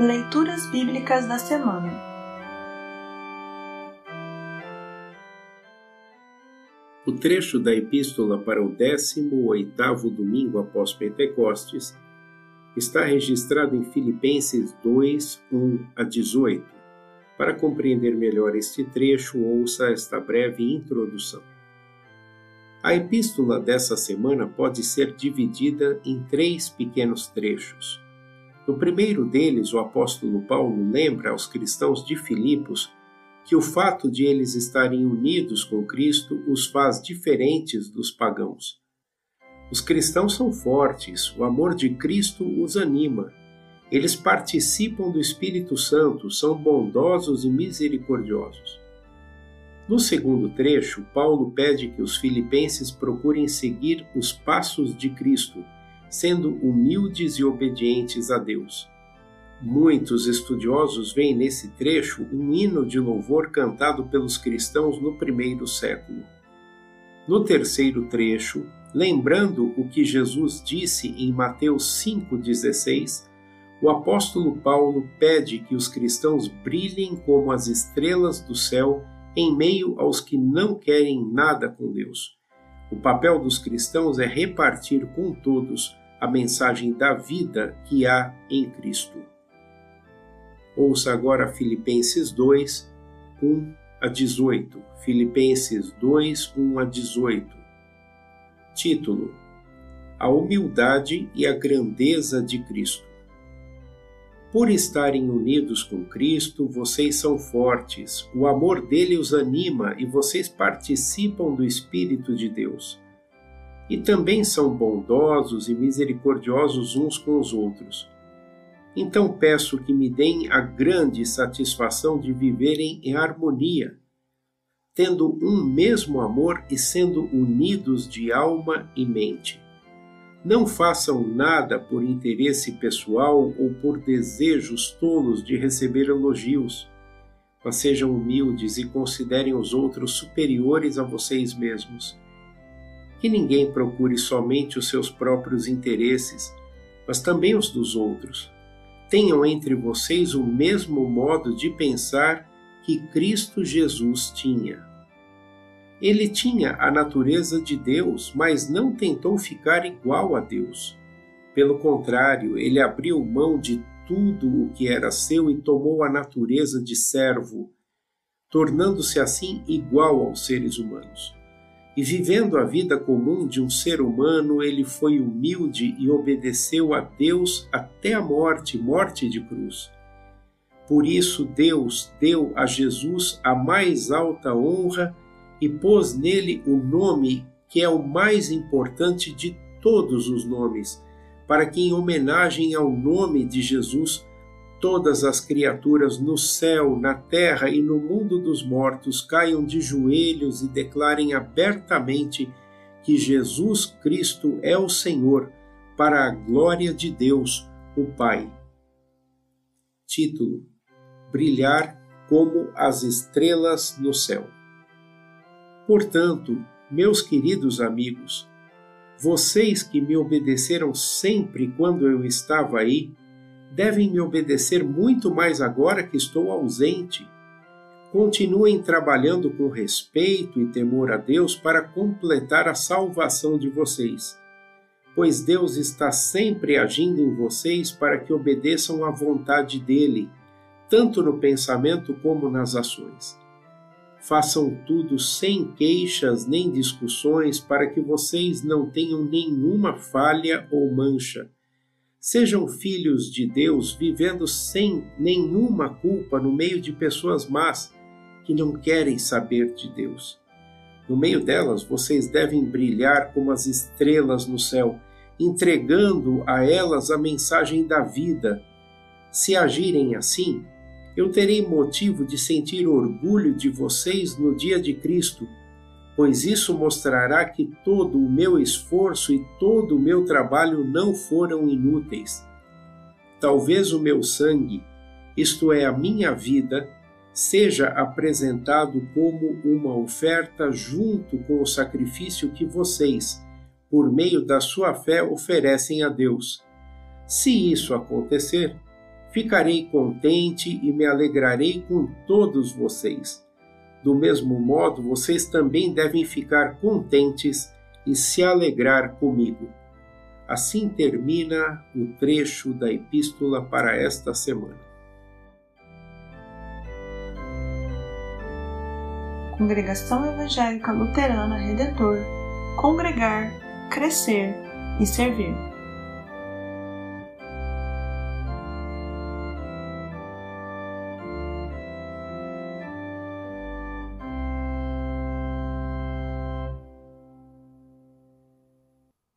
Leituras Bíblicas da Semana O trecho da Epístola para o 18º domingo após Pentecostes está registrado em Filipenses 2, 1 a 18. Para compreender melhor este trecho, ouça esta breve introdução. A epístola dessa semana pode ser dividida em três pequenos trechos. No primeiro deles, o apóstolo Paulo lembra aos cristãos de Filipos que o fato de eles estarem unidos com Cristo os faz diferentes dos pagãos. Os cristãos são fortes, o amor de Cristo os anima. Eles participam do Espírito Santo, são bondosos e misericordiosos. No segundo trecho, Paulo pede que os filipenses procurem seguir os passos de Cristo sendo humildes e obedientes a Deus. Muitos estudiosos veem nesse trecho um hino de louvor cantado pelos cristãos no primeiro século. No terceiro trecho, lembrando o que Jesus disse em Mateus 5,16, o apóstolo Paulo pede que os cristãos brilhem como as estrelas do céu em meio aos que não querem nada com Deus. O papel dos cristãos é repartir com todos a mensagem da vida que há em Cristo. Ouça agora Filipenses 2, 1 a 18. Filipenses 2, 1 a 18. Título: A humildade e a grandeza de Cristo. Por estarem unidos com Cristo, vocês são fortes, o amor dele os anima e vocês participam do Espírito de Deus e também são bondosos e misericordiosos uns com os outros. Então peço que me deem a grande satisfação de viverem em harmonia, tendo um mesmo amor e sendo unidos de alma e mente. Não façam nada por interesse pessoal ou por desejos tolos de receber elogios, mas sejam humildes e considerem os outros superiores a vocês mesmos que ninguém procure somente os seus próprios interesses, mas também os dos outros. Tenham entre vocês o mesmo modo de pensar que Cristo Jesus tinha. Ele tinha a natureza de Deus, mas não tentou ficar igual a Deus. Pelo contrário, ele abriu mão de tudo o que era seu e tomou a natureza de servo, tornando-se assim igual aos seres humanos. E vivendo a vida comum de um ser humano, ele foi humilde e obedeceu a Deus até a morte morte de cruz. Por isso, Deus deu a Jesus a mais alta honra e pôs nele o nome que é o mais importante de todos os nomes, para que, em homenagem ao nome de Jesus, todas as criaturas no céu, na terra e no mundo dos mortos caiam de joelhos e declarem abertamente que Jesus Cristo é o Senhor, para a glória de Deus, o Pai. Título: Brilhar como as estrelas no céu. Portanto, meus queridos amigos, vocês que me obedeceram sempre quando eu estava aí, devem me obedecer muito mais agora que estou ausente. Continuem trabalhando com respeito e temor a Deus para completar a salvação de vocês, pois Deus está sempre agindo em vocês para que obedeçam à vontade dele, tanto no pensamento como nas ações. Façam tudo sem queixas nem discussões, para que vocês não tenham nenhuma falha ou mancha Sejam filhos de Deus vivendo sem nenhuma culpa no meio de pessoas más que não querem saber de Deus. No meio delas, vocês devem brilhar como as estrelas no céu, entregando a elas a mensagem da vida. Se agirem assim, eu terei motivo de sentir orgulho de vocês no dia de Cristo pois isso mostrará que todo o meu esforço e todo o meu trabalho não foram inúteis. Talvez o meu sangue, isto é, a minha vida, seja apresentado como uma oferta junto com o sacrifício que vocês, por meio da sua fé, oferecem a Deus. Se isso acontecer, Ficarei contente e me alegrarei com todos vocês. Do mesmo modo, vocês também devem ficar contentes e se alegrar comigo. Assim termina o trecho da epístola para esta semana. Congregação Evangélica Luterana Redentor Congregar, Crescer e Servir.